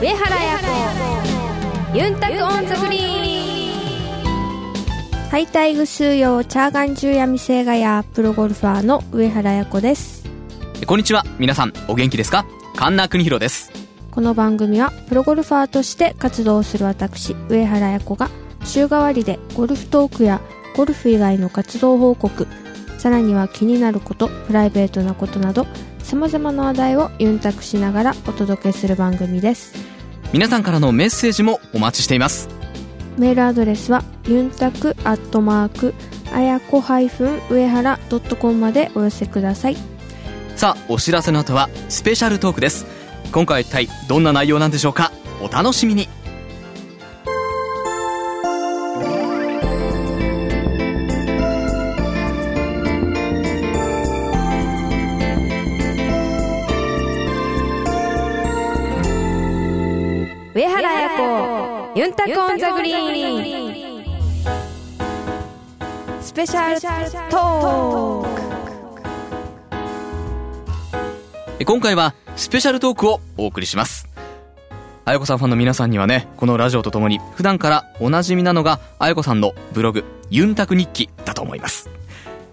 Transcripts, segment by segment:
上原彩子。ユンタクオンザグリーン。ハイタイグ数用チャーガン中闇星がやプロゴルファーの上原彩子です。こんにちは。皆さんお元気ですか？神田邦弘です。この番組はプロゴルファーとして活動する私上原彩子が週替わりでゴルフトークやゴルフ以外の活動報告さらには気になることプライベートなことなど様々な話題をユンタクしながらお届けする番組です皆さんからのメッセージもお待ちしています。メールアドレスはユンタクアットマークあやこ上原 .com までお寄せください。さあお知らせの後はスペシャルトークです。今回一体どんな内容なんでしょうか？お楽しみにペシャルトーク今回はスペシャルトークをお送りします。あやこさんファンの皆さんにはねこのラジオとともに普段からおなじみなのがあやこさんのブログユンタク日記だと思います。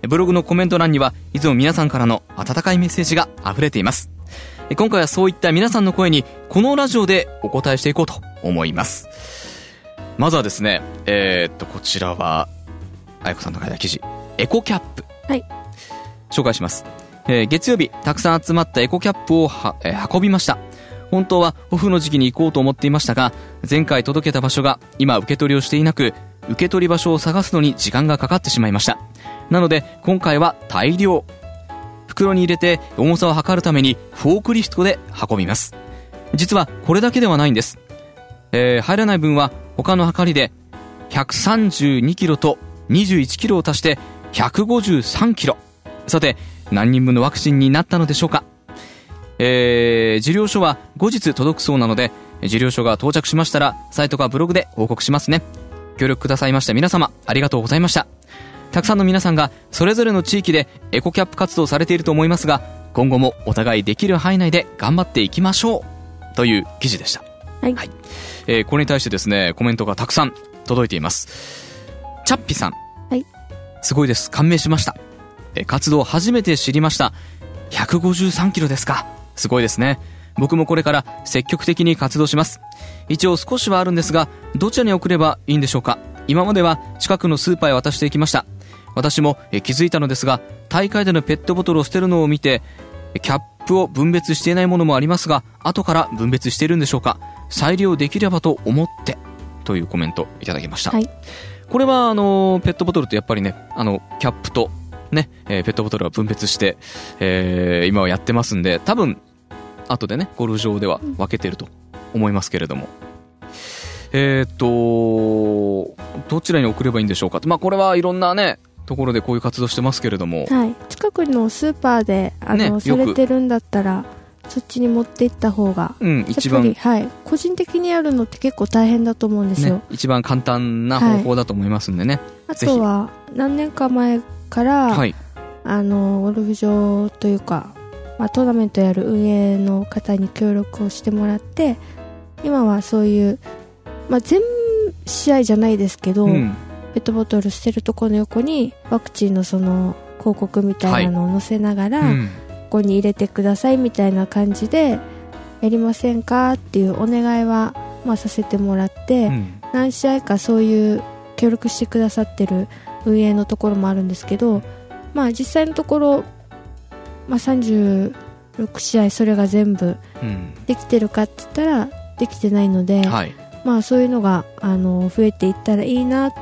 ブログのコメント欄にはいつも皆さんからの温かいメッセージが溢れています。今回はそういった皆さんの声にこのラジオでお答えしていこうと思います。まずはですねえーっとこちらはあやこさんの書いた記事エコキャップはい紹介しますえー月曜日、たくさん集まったエコキャップをは、えー運びました。本当はオフの時期に行こうと思っていましたが、前回届けた場所が今受け取りをしていなく、受け取り場所を探すのに時間がかかってしまいました。なので、今回は大量。袋に入れて重さを測るためにフォークリフトで運びます。実はこれだけではないんです。えー入らない分は他の測りで132キロと21キロを足して153キロ。さて、何人分のワクチンになったのでしょうか？えー、受領書は後日届くそうなので、受領書が到着しましたら、サイトかブログで報告しますね。協力くださいました皆様、ありがとうございました。たくさんの皆さんが、それぞれの地域でエコキャップ活動をされていると思いますが、今後もお互いできる範囲内で頑張っていきましょう。という記事でした。はい、はいえーこれに対してですね、コメントがたくさん届いています。チャッピさん。はいすごいです。感銘しました。えー活動を初めて知りました。153キロですか。すごいですね。僕もこれから積極的に活動します。一応少しはあるんですが、どちらに送ればいいんでしょうか。今までは近くのスーパーへ渡していきました。私もえー気づいたのですが、大会でのペットボトルを捨てるのを見て、えーキャップを分別していないものもありますが、後から分別しているんでしょうか。再利用できればと思って、というコメントいただきました。はいこれは、あの、ペットボトルってやっぱりね、あの、キャップと、ね、えーペットボトルは分別して、えー今はやってますんで、多分、後でね、ゴルフ場では分けてると思いますけれども。えーっと、どちらに送ればいいんでしょうか。まあ、これはいろんなね、ところでこういう活動してますけれども、はい、近くのスーパーであの、ねされてるんだったらそっちに持って行った方がうん、一やっぱり、番、はい、個人的にやるのって結構大変だと思うんですよ、ね、一番簡単な方法だと思いますんでね。あぜひとは何年か前から、はい。あのゴルフ場というか、まあ、トーナメントやる運営の方に協力をしてもらって今はそういう、まあ、全試合じゃないですけど、うん。ペットボトル捨てるところの横にワクチンのその広告みたいなのを載せながら、うんここに入れてくださいみたいな感じでやりませんかっていうお願いは、まあ、させてもらって、うん何試合かそういう協力してくださってる運営のところもあるんですけど、まあ、実際のところ、まあ、36試合それが全部うん。できてるかって言ったらできてないので、はい。まあ、そういうのがあの増えていったらいいなっ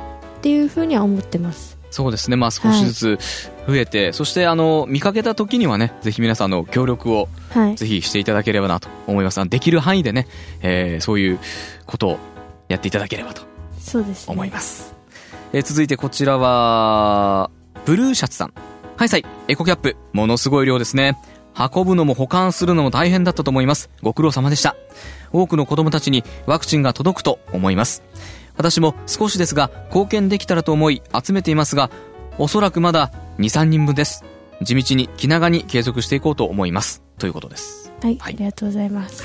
ていうふうには思ってます。そうですね、まあ少しずつ増えて、そしてあの、見かけた時にはね、ぜひ皆さんの協力をはい、ぜひしていただければなと思います。あのできる範囲でね、えーそういうことをやっていただければと思います。えー続いてこちらは、ブルーシャツさん。はいさい、エコキャップ、ものすごい量ですね。運ぶのも保管するのも大変だったと思います。ご苦労様でした。多くの子供たちにワクチンが届くと思います。私も少しですが貢献できたらと思い集めていますが、おそらくまだ2、3人分です。地道に気長に継続していこうと思います。ということです。はい、はいありがとうございます。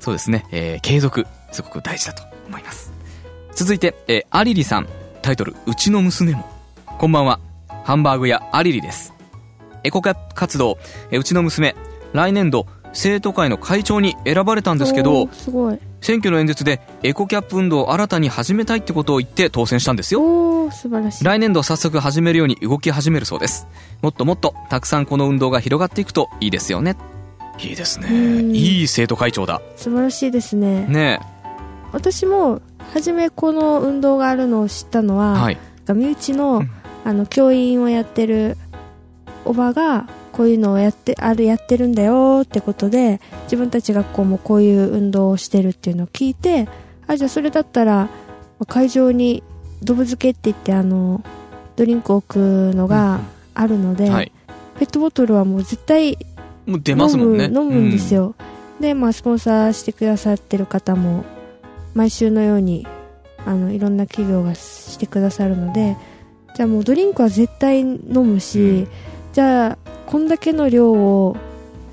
そうですね、えー継続、すごく大事だと思います。続いて、えーアリリさん、タイトル、うちの娘も。こんばんは、ハンバーグ屋アリリです。エコキャップ活動、えーうちの娘、来年度、生徒会の会長に選ばれたんですけどおー、すごい。選挙の演説でエコキャップ運動を新たに始めたいってことを言って当選したんですよ。素晴らしい。来年度早速始めるように動き始めるそうです。もっともっとたくさんこの運動が広がっていくといいですよね。いいですね。うんいい生徒会長だ。素晴らしいですね。ね私も、初めこの運動があるのを知ったのえ。は、はい。身内の、うんあの、教員をやってるおばが、こういうのをやって、ある、やってるんだよってことで、自分たち学校もこういう運動をしてるっていうのを聞いて、あ、じゃあそれだったら、会場に、ドブ漬けって言って、あの、ドリンクを置くのがあるので、はい。ペットボトルはもう絶対もう出ますもんね。飲む飲むんですよ、でまあスポンサーしてくださってる方も毎週のようにあのいろんな企業がしてくださるのでじゃあもうドリンクは絶対飲むし、うんじゃあこんだけの量を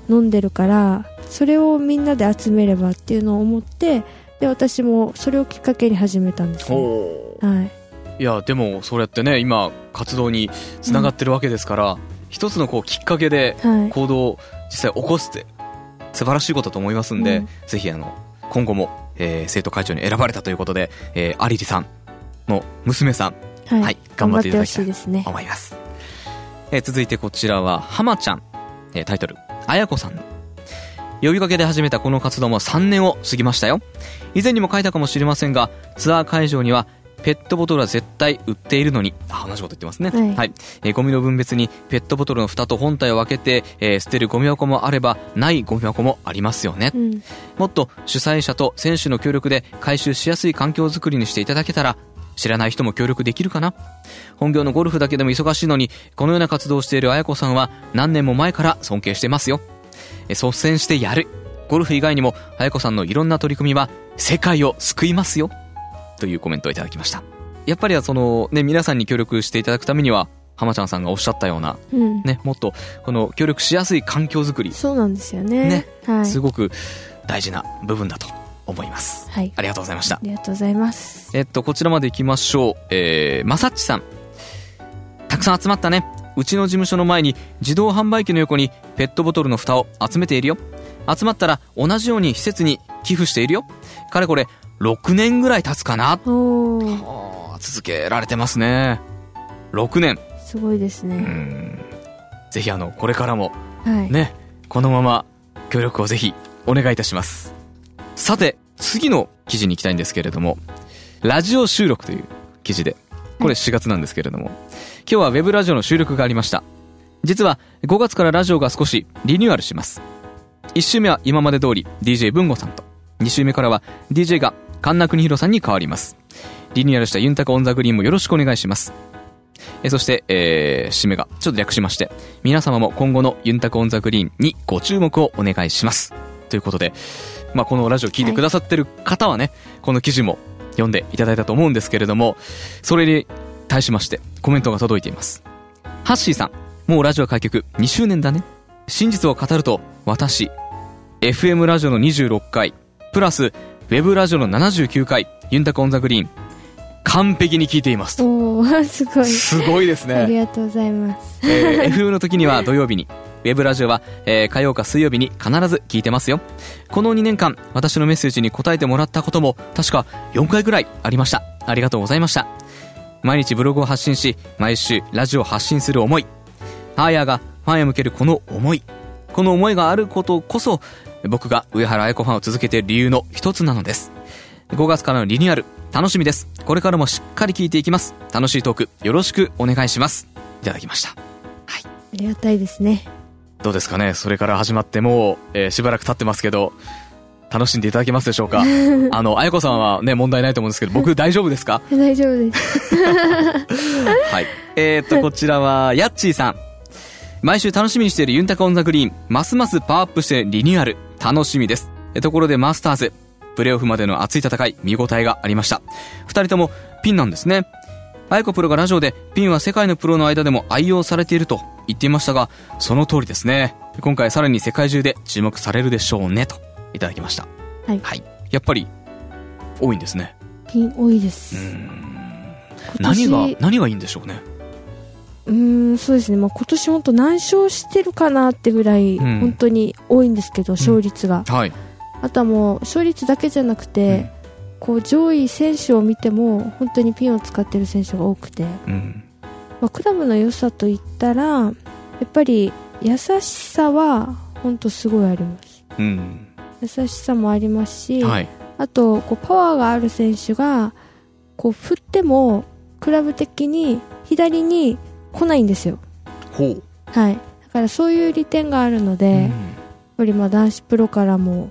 飲んでるからそれをみんなで集めればっていうのを思ってで私もそれをきっかけに始めたんですうん。ねほはい、う。いや、でも、それってね、今、活動につながってるわけですから、一つのこう、きっかけではい、行動を実際起こすって、素晴らしいことだと思いますんで、うんぜひ、あの、今後も、えー生徒会長に選ばれたということで、えー、アリリさんの娘さん、はいはい頑張っていただきたい頑張ってほしいですね思います。えー続いてこちらは、浜ちゃん。えータイトル、あやこさんの。呼びかけで始めたこの活動も3年を過ぎましたよ。以前にも書いたかもしれませんが、ツアー会場には、ペットボトルは絶対売っているのに、あ、同じこと言ってますね。はいえーゴミの分別に、ペットボトルの蓋と本体を分けて、えー捨てるゴミ箱もあれば、ないゴミ箱もありますよね。うんもっと主催者と選手の協力で回収しやすい環境づくりにしていただけたら、知らない人も協力できるかな？本業のゴルフだけでも忙しいのに、このような活動をしている綾子さんは何年も前から尊敬してますよ。え率先してやる。ゴルフ以外にも、綾子さんのいろんな取り組みは、世界を救いますよ。というコメントをいただきました。やっぱりはその、ね、皆さんに協力していただくためには、浜ちゃんさんがおっしゃったような、うんね、もっと、この協力しやすい環境づくり、そうなんですよねねはいすごく大事な部分だと思います。はいありがとうございましたあ。りがとうございますえっと、こちらまで行きましょう。えー、まさっちさん。たくさん集まったね。うちの事務所の前に自動販売機の横にペットボトルの蓋を集めているよ。集まったら同じように施設に寄付しているよ。かれこれ6年ぐらい経つかな。お続けられてますね。6年。すごいですうね、ん。ぜひあの、これからもはい、ね、このまま協力をぜひお願いいたします。さて、次の記事に行きたいんですけれども、ラジオ収録という記事で、これ4月なんですけれども、今日はウェブラジオの収録がありました。実は5月からラジオが少しリニューアルします。1週目は今まで通り DJ 文吾さんと、2週目からは DJ が神田邦弘さんに変わります。リニューアルしたユンタクオンザグリーンもよろしくお願いします。えそして、えー、締めがちょっと略しまして、皆様も今後のユンタクオンザグリーンにご注目をお願いします。ということで、まあ、このラジオ聞いてくださってる方はね、この記事も読んでいただいたと思うんですけれども、それに対しましてコメントが届いています。ハッシーさん、もうラジオ開局2周年だね。真実を語ると、私、FM ラジオの26回、プラス、ウェブラジオの79回、ユンタクオンザグリーン、完璧に聞いていますと。おーすごいすごいですね。ありがとうございますえー FM の時には土曜日に、ウェブラジオは、えー火曜か水曜日に必ず聞いてますよ。この2年間、私のメッセージに答えてもらったことも、確か4回ぐらいありました。ありがとうございました。毎日ブログを発信し、毎週ラジオを発信する思い。ハーヤーがファンへ向けるこの思い。この思いがあることこそ、僕が上原愛子ファンを続けている理由の一つなのです。5月からのリニューアル、楽しみです。これからもしっかり聞いていきます。楽しいトーク、よろしくお願いします。いただきました。はいありがたいですねどうですかね？それから始まってもう、えーしばらく経ってますけど、楽しんでいただけますでしょうか？あの、あやこさんはね、問題ないと思うんですけど、僕大丈夫ですか？大丈夫です はい。えー、っと、こちらは、ヤッチーさん。毎週楽しみにしているユンタカオンザグリーン、ますますパワーアップしてリニューアル、楽しみです。えところでマスターズ、プレーオフまでの熱い戦い、見応えがありました。二人ともピンなんですね。あやこプロがラジオで、ピンは世界のプロの間でも愛用されていると言っていましたが、その通りですね。今回さらに世界中で注目されるでしょうね、といただきました。はいやっぱり、多いんですね。ピン多いでうす。何が、何がいいんでしょうね。うーん、そうですね。まあ、今年本当何勝してるかなってぐらい、うん本当に多いんですけど、勝率が。はい。あとはもう、勝率だけじゃなくて、こう、上位選手を見ても、本当にピンを使ってる選手が多くて、うん。まあ、クラブの良さといったら、やっぱり、優しさは、本当すごいあります。うん。優しさもありますし、はい。あとこうパワーがある選手がこう振ってもクラブ的に左に来ないんですよ。はいだからそういう利点があるので、やっぱりまあ男子プロからも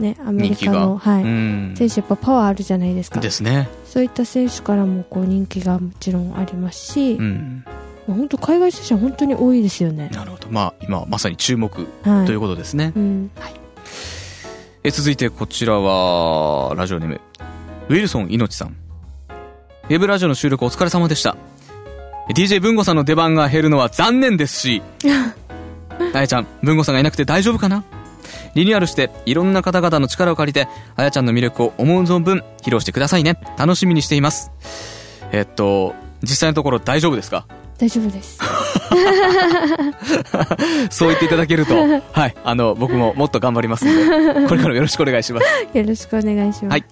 ねアメリカの、はういん。選手やっぱパワーあるじゃないですかですね。そういった選手からもこう人気がもちろんありますし、うん。まあ本当海外選手は本当に多いですよねなるほど。まあ、今、まさに注目はいということですね。うん、え続いてこちらは、ラジオネーム、ウィルソンいのちさん。ウェブラジオの収録お疲れ様でした。DJ 文吾さんの出番が減るのは残念ですし、あやちゃん、文吾さんがいなくて大丈夫かな？リニューアルして、いろんな方々の力を借りて、あやちゃんの魅力を思う存分披露してくださいね。楽しみにしています。えっと、実際のところ大丈夫ですか？大丈夫です そう言っていただけると、はい、あの、僕ももっと頑張りますので、これからもよろしくお願いします。よろしくお願いします、はい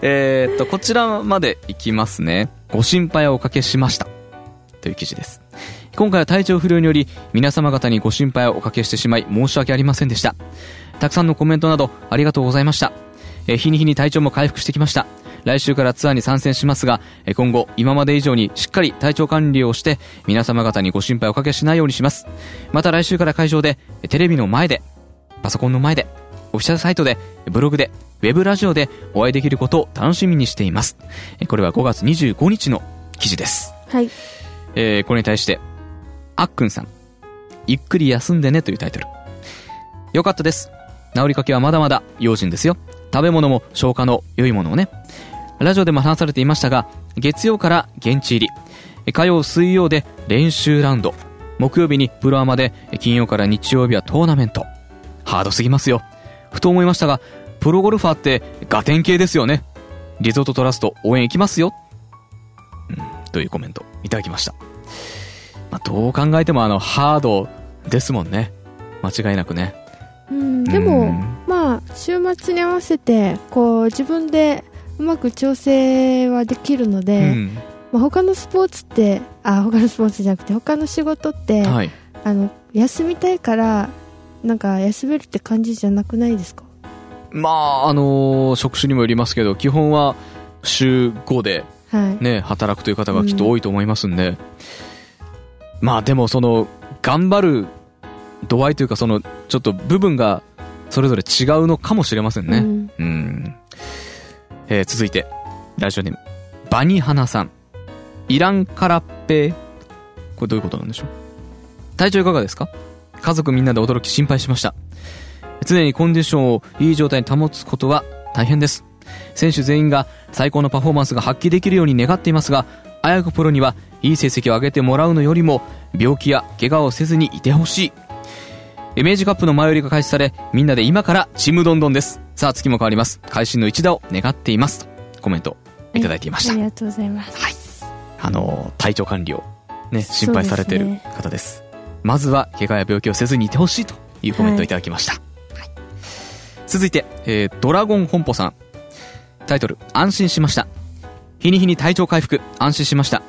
えーっと、こちらまでいきますね。ご心配をおかけしました。という記事です。今回は体調不良により、皆様方にご心配をおかけしてしまい、申し訳ありませんでした。たくさんのコメントなど、ありがとうございました。えー日に日に体調も回復してきました。来週からツアーに参戦しますが、えー今後、今まで以上にしっかり体調管理をして、皆様方にご心配をおかけしないようにします。また来週から会場で、えーテレビの前で、パソコンの前で、オフィシャルサイトで、ブログで、ウェブラジオでお会いできることを楽しみにしています。えこれは5月25日の記事です。はいえーこれに対して、あっくんさん。ゆっくり休んでねというタイトル。よかったです。治りかけはまだまだ用心ですよ。食べ物も消化の良いものをね。ラジオでも話されていましたが、月曜から現地入り。火曜、水曜で練習ラウンド。木曜日にプロアマで、金曜から日曜日はトーナメント。ハードすぎますよ。ふと思いましたが、プロゴルファーってガテン系ですよね。リゾートトラスト応援行きますよ。うん、というコメントいただきました。まあ、どう考えてもあの、ハードですもんね。間違いなくね。うん、でも、うんまあ週末に合わせてこう自分でうまく調整はできるので、うん。まあ、他のスポーツってあ他のスポーツじゃなくて他の仕事って、はい。あの休みたいからなんか休めるって感じじゃなくないですか？まあ、あのー職種にもよりますけど、基本は週5ではい、ね、働くという方がきっと多いと思いますんで、まあでもその、頑張る度合いというかその、ちょっと部分がそれぞれ違うのかもしれませんね。うんうん。えー続いて、ラジオネーム、バニハナさん。イランカラッペこれどういうことなんでしょう？体調いかがですか？家族みんなで驚き心配しました。常にコンディションをいい状態に保つことは大変です。選手全員が最高のパフォーマンスが発揮できるように願っていますが、あやこプロにはいい成績を上げてもらうのよりも、病気や怪我をせずにいてほしい。イメージカップの前売りが開始され、みんなで今からちむどんどんです。さあ、月も変わります。会心の一打を願っています。とコメントいただいていました。ありがとうございます、あの、体調管理をね、心配されている方です。まずは、怪我や病気をせずにいてほしいというコメントをいただきました。はい続いて、えードラゴン本舗さん。タイトル、安心しました。日に日に体調回復、安心しました。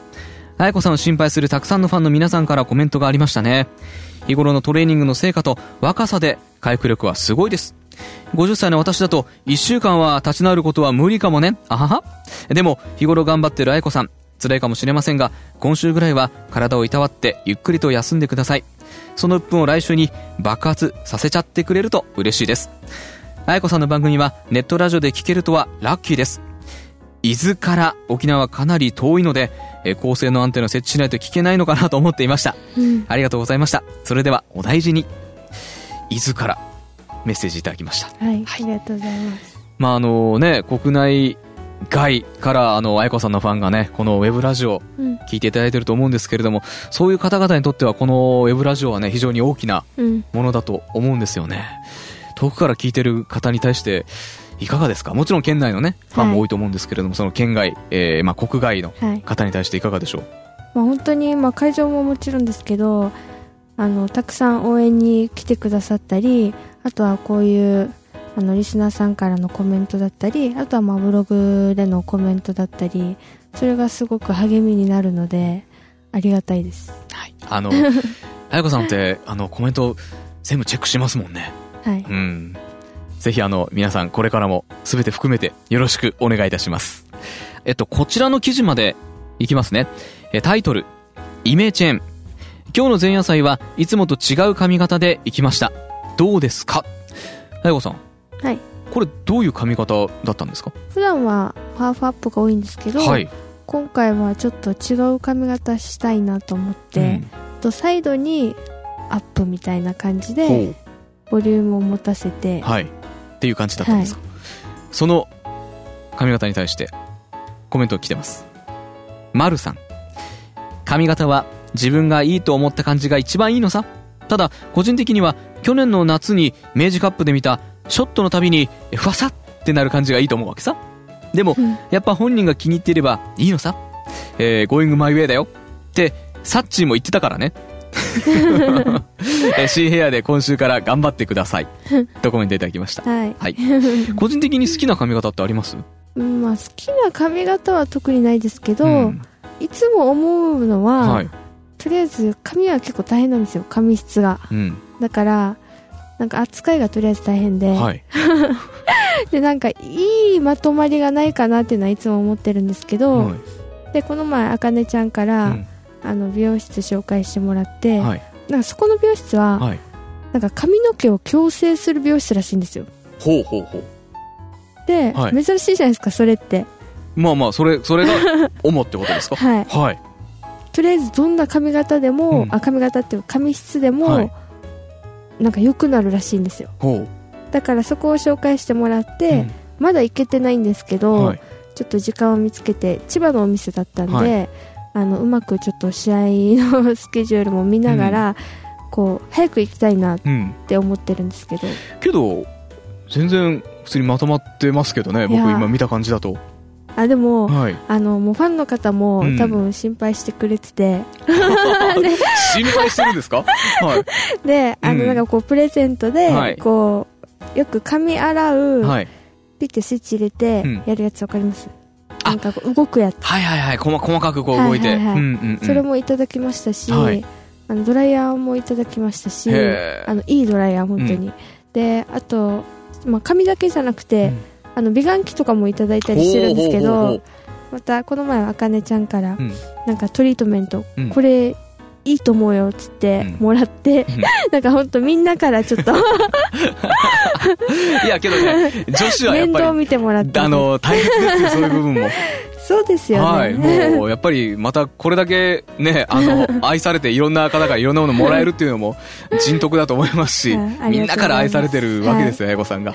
あやこさんを心配するたくさんのファンの皆さんからコメントがありましたね。日頃のトレーニングの成果と若さで回復力はすごいです。50歳の私だと1週間は立ち直ることは無理かもね。あはは。でも日頃頑張ってるあやこさん、辛いかもしれませんが、今週ぐらいは体をいたわってゆっくりと休んでください。その鬱憤を来週に爆発させちゃってくれると嬉しいです。あやこさんの番組はネットラジオで聞けるとはラッキーです。伊豆から沖縄はかなり遠いので、えー高性能アンテナを設置しないと聞けないのかなと思っていました。うんありがとうございました。それではお大事に。伊豆からメッセージいただきました。はい、はいありがとうございますまああのね、国内外からあの、あやこさんのファンがね、このウェブラジオうん聞いていただいてると思うんですけれども、そういう方々にとってはこのウェブラジオはね、非常に大きなうんものだと思うんですよね。遠くから聞いてる方に対して、いかがですか？もちろん県内のね、ファンも多いと思うんですけれども、その県外、えーまあ国外のはい方に対していかがでしょう？まあ、本当に、まあ、会場ももちろんですけどあのたくさん応援に来てくださったりあとはこういうあのリスナーさんからのコメントだったりあとはまあブログでのコメントだったりそれがすごく励みになるのでありがたいですはい。あの、彩子さんって、あの、コメント全部チェックしますもんね。はいうん。ぜひあの、皆さんこれからも全て含めてよろしくお願いいたします。えっと、こちらの記事までいきますね。えタイトル、イメチェン。今日の前夜祭はいつもと違う髪型で行きました。どうですか？彩子さん。はいこれどういう髪型だったんですか？普段はハーフアップが多いんですけど、はい。今回はちょっと違う髪型したいなと思って、うんとサイドにアップみたいな感じでほボリュームを持たせてう。はい。っていう感じだったんですか、その髪型に対してコメント来てます。まるさん。髪型は自分がいいと思った感じが一番いいのさ。ただ、個人的には去年の夏に明治カップで見たショットのたびにふわさってなる感じがいいと思うわけさ。でも、うんやっぱ本人が気に入っていればいいのさ。えー、going my way だよ。って、サッチーも言ってたからね。えー、C ヘアで今週から頑張ってください。とコメントいただきました？はい、はい。個人的に好きな髪型ってあります？うんまあ、好きな髪型は特にないですけど、んいつも思うのは、はい。とりあえず髪は結構大変なんですよ髪質がうん。だからなんか扱いがとりあえず大変で、はい。でなんかいいまとまりがないかなっていうのはいつも思ってるんですけど、はいでこの前あかねちゃんから、うんあの美容室紹介してもらって、はい。なんかそこの美容室は、はい。なんか髪の毛を矯正する美容室らしいんですよほうほうほう。で、はい珍しいじゃないですかそれってまあまあ、それ、それが主ってことですか？はいはい。とりあえずどんな髪型でも、うんあ髪型っていうか髪質でも、はいなんか良くなるらしいんですよほう。だからそこを紹介してもらって、うんまだ行けてないんですけど、はい。ちょっと時間を見つけて千葉のお店だったんで、はいあのうまくちょっと試合のスケジュールも見ながら、こう早く行きたいなっうん。て思ってるんですけどけど、全然普通にまとまってますけどね、僕今見た感じだと。あでも、はい。あのもうファンの方もうん多分心配してくれてて、心配してるんですか？はい。であのうんなんかこうプレゼントで、はいこうよく髪洗う、はい。ピッてスイッチ入れてうんやるやつわかります、あなんか動くやつ、はいはいはい。細細かくこう動いて。それもいただきましたし、はい。あのドライヤーもいただきましたしあのいいドライヤー本当に、であと、まあ、髪だけじゃなくて、うん。あの美顔器とかもいただいたりしてるんですけどまたこの前あかねちゃんから、うん。なんかトリートメント、うん。これいいと思うよっつってうんもらって、うん なんか本当みんなからちょっと いや、けどね、女子はやっぱり、面倒見てもらってあの、大切ですよ、そういう部分も。そうですよね、はい。もう、やっぱり、またこれだけね、あの、愛されていろんな方からいろんなものもらえるっていうのも、人徳だと思いますしはいみんなから愛されてるわけですよ、英子さんが。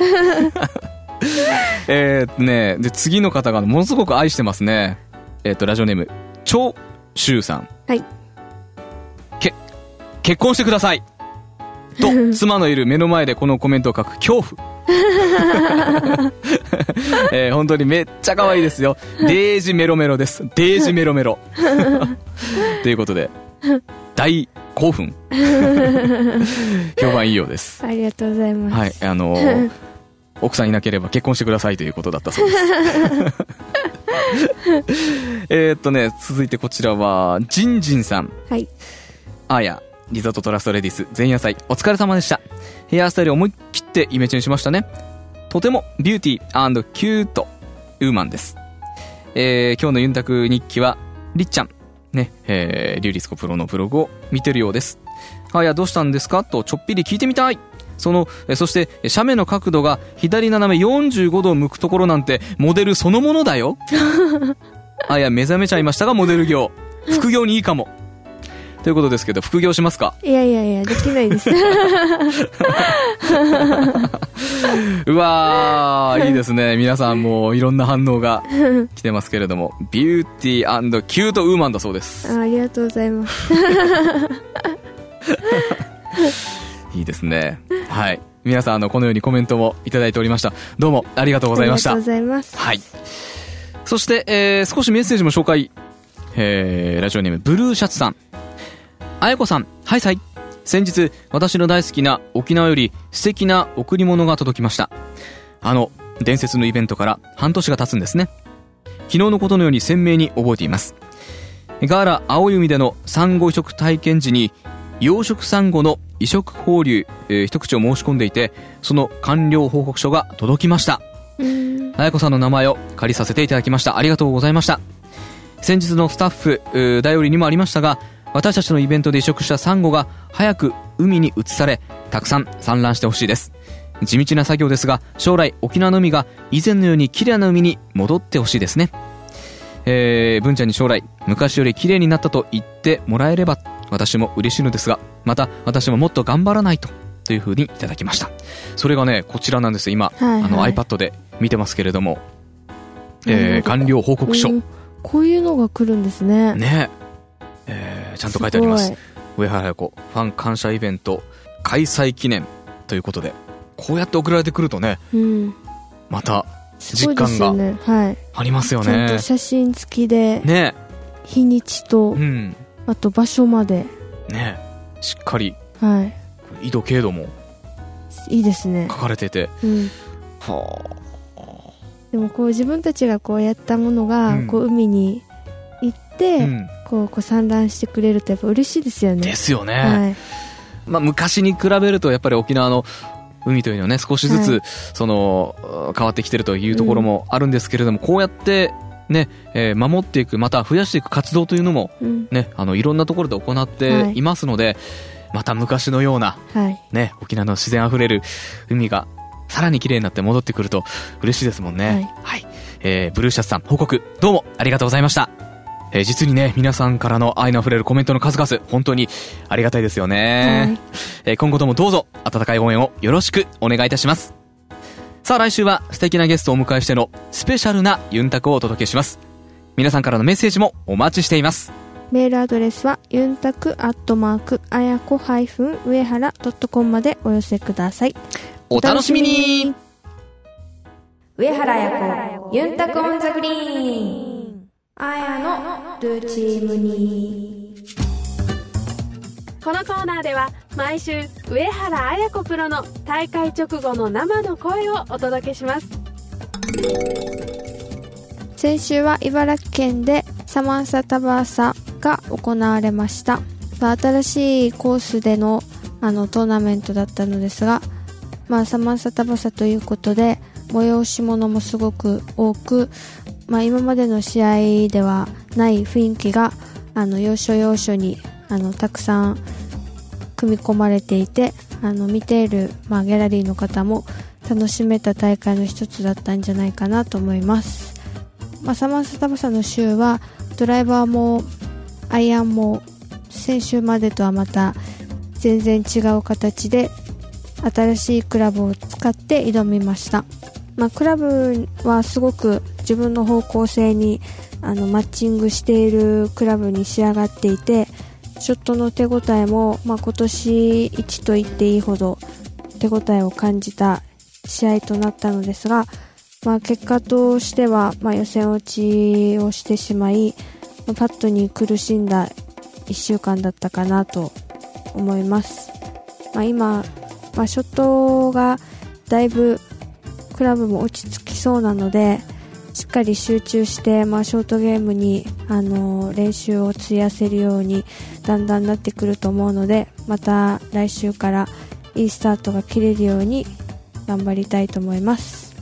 えーっとね、で、次の方がものすごく愛してますね。えーっと、ラジオネーム、超シュウさん。はい。け、結婚してくださいと、妻のいる目の前でこのコメントを書く恐怖。えー本当にめっちゃ可愛いですよ。デージメロメロです。デージメロメロ。ということで、大興奮。評判いいようです。ありがとうございます、はい、あのー奥さんいなければ結婚してくださいということだったそうです。えーっとね、続いてこちらは、ジンジンさん。はいあや、リゾートトラストレディス前夜祭お疲れ様でした。ヘアスタイル思い切ってイメチェンしましたね。とてもビューティーキュートウーマンです。えー、今日のユンタク日記は、りっちゃん、ね、えー、リュウリスコプロのブログを見てるようです。あや、どうしたんですか？とちょっぴり聞いてみたい。その、えそして、斜面の角度が左斜め45度を向くところなんて、モデルそのものだよ。あや、目覚めちゃいましたが、モデル業。副業にいいかも。ということですけど、副業しますか？いやいやいやできないです うわー、いいですね。皆さんもういろんな反応が来てますけれども、ビューティーキュートウーマンだそうです。あありがとうございます いいですね。はい。皆さん、あの、このようにコメントもいただいておりました。どうもありがとうございましたありがとうご。ざいます。はい。そして、えー、少しメッセージも紹介。えー、ラジオネーム、ブルーシャツさん。あやこさん、はいさい。先日、私の大好きな沖縄より素敵な贈り物が届きました。あの、伝説のイベントから半年が経つんですね。昨日のことのように鮮明に覚えています。ガーラ青い海でのサンゴ移植体験時に、養殖サンゴの移植放流、えー一口を申し込んでいて、その完了報告書が届きました。うん。あやこさんの名前を借りさせていただきました。ありがとうございました。先日のスタッフ、頼りにもありましたが、私たちのイベントで移植したサンゴが早く海に移され、たくさん産卵してほしいです。地道な作業ですが、将来沖縄の海が以前のように綺麗な海に戻ってほしいですね。えー、文ちゃんに将来、昔より綺麗になったと言ってもらえれば、私も嬉しいのですが、また私ももっと頑張らないと、というふうにいただきました。それがね、こちらなんです。今、はいはいあの iPad で見てますけれども、えー、完了報告書う。んこういうのが来るんですね。ねえーちゃんと書いてありますす上原彩子ファン感謝イベント開催記念ということでこうやって送られてくるとね。うん。またすごいですよね。はい。ありますよちゃんねと写真付きで、ね日にちとう、んあと場所まで。ねしっかりは緯度経度もい。いいですね書。かれててうん。はでもこう自分たちがこうやったものが、うんこう海に行っあ、て、うん、こうこう産卵してくれるとやっぱ嬉しいですよね。ですよね、はい。まあ、昔に比べるとやっぱり沖縄の海というのはね少しずつ、はいその変わってきてるというところもあるんですけれども、こうやってね、えー守っていくまた増やしていく活動というのもうん。ねあのいろんなところで行っていますので、また昔のようなはい。ね沖縄の自然あふれる海がさらに綺麗になって戻ってくると嬉しいですもんねはい、えーブルーシャツさん報告どうもありがとうございましたえー実にね、皆さんからの愛の溢れるコメントの数々、本当にありがたいですよね。えー今後ともどうぞ、温かい応援をよろしくお願いいたします。さあ来週は素敵なゲストをお迎えしてのスペシャルなユンタクをお届けします。皆さんからのメッセージもお待ちしています。メールアドレスはユンタクアットマークあやこハイフン上原ドットコムまでお寄せください。お楽しみに上原彩子ユンタクオンザグリーンあやのルーチームにこのコーナーでは毎週上原綾子プロの大会直後の生の声をお届けします先週は茨城県でサマンサタバーサが行われました。まあ新しいコースでのあのトーナメントだったのですが、まあサマンサタバーサということで催し物もすごく多く、まあ今までの試合ではない雰囲気があの要所要所にあのたくさん組み込まれていて、あの見ているまあギャラリーの方も楽しめた大会の一つだったんじゃないかなと思います。まあ、サマンサタバサの週はドライバーもアイアンも先週までとはまた全然違う形で新しいクラブを使って挑みました、まあ、クラブはすごく自分の方向性にあのマッチングしているクラブに仕上がっていてショットの手応えも、まあ、今年一と言っていいほど手応えを感じた試合となったのですが、まあ、結果としては、まあ、予選落ちをしてしまい、まあパットに苦しんだ1週間だったかなと思います、まあ、今、まあ、ショットがだいぶクラブも落ち着きそうなのでしっかり集中して、まあ、ショートゲームに、あの練習を費やせるようにだんだんなってくると思うのでまた来週からいいスタートが切れるように頑張りたいと思います。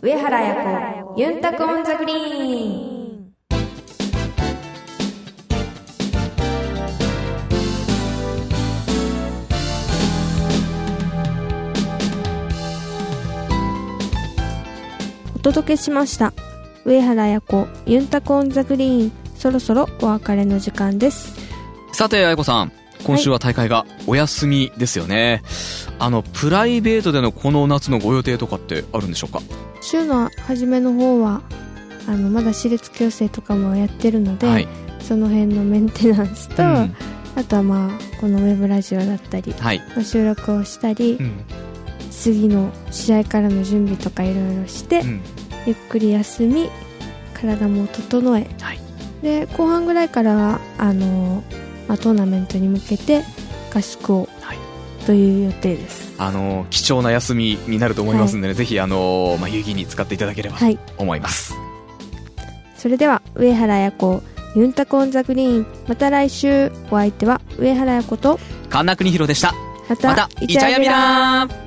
上原彩子ユンタクオンザグリーン。届けしました上原彩子ユンタコオンザグリーンそろそろお別れの時間ですさて、愛子さん。今週は大会がお休みですよね。あの、プライベートでのこの夏のご予定とかってあるんでしょうか？週の初めの方はあのまだ私立矯正とかもやってるので、はい。その辺のメンテナンスと、うんあとはまあこのウェブラジオだったり、はい。まあ収録をしたりう、ん。次の試合からの準備とかいろいろして、うん。ゆっくり休み体も整えはい。で後半ぐらいからはあの、まあ、トーナメントに向けて合宿をはい。という予定です。あの貴重な休みになると思いますんでね、ぜひあの、まあ、遊戯に使っていただければとはい。思います、それでは上原彩子ユンタコオンザグリーン。また来週お相手は上原彩子と神田邦弘でした。またまたイチャヤミラー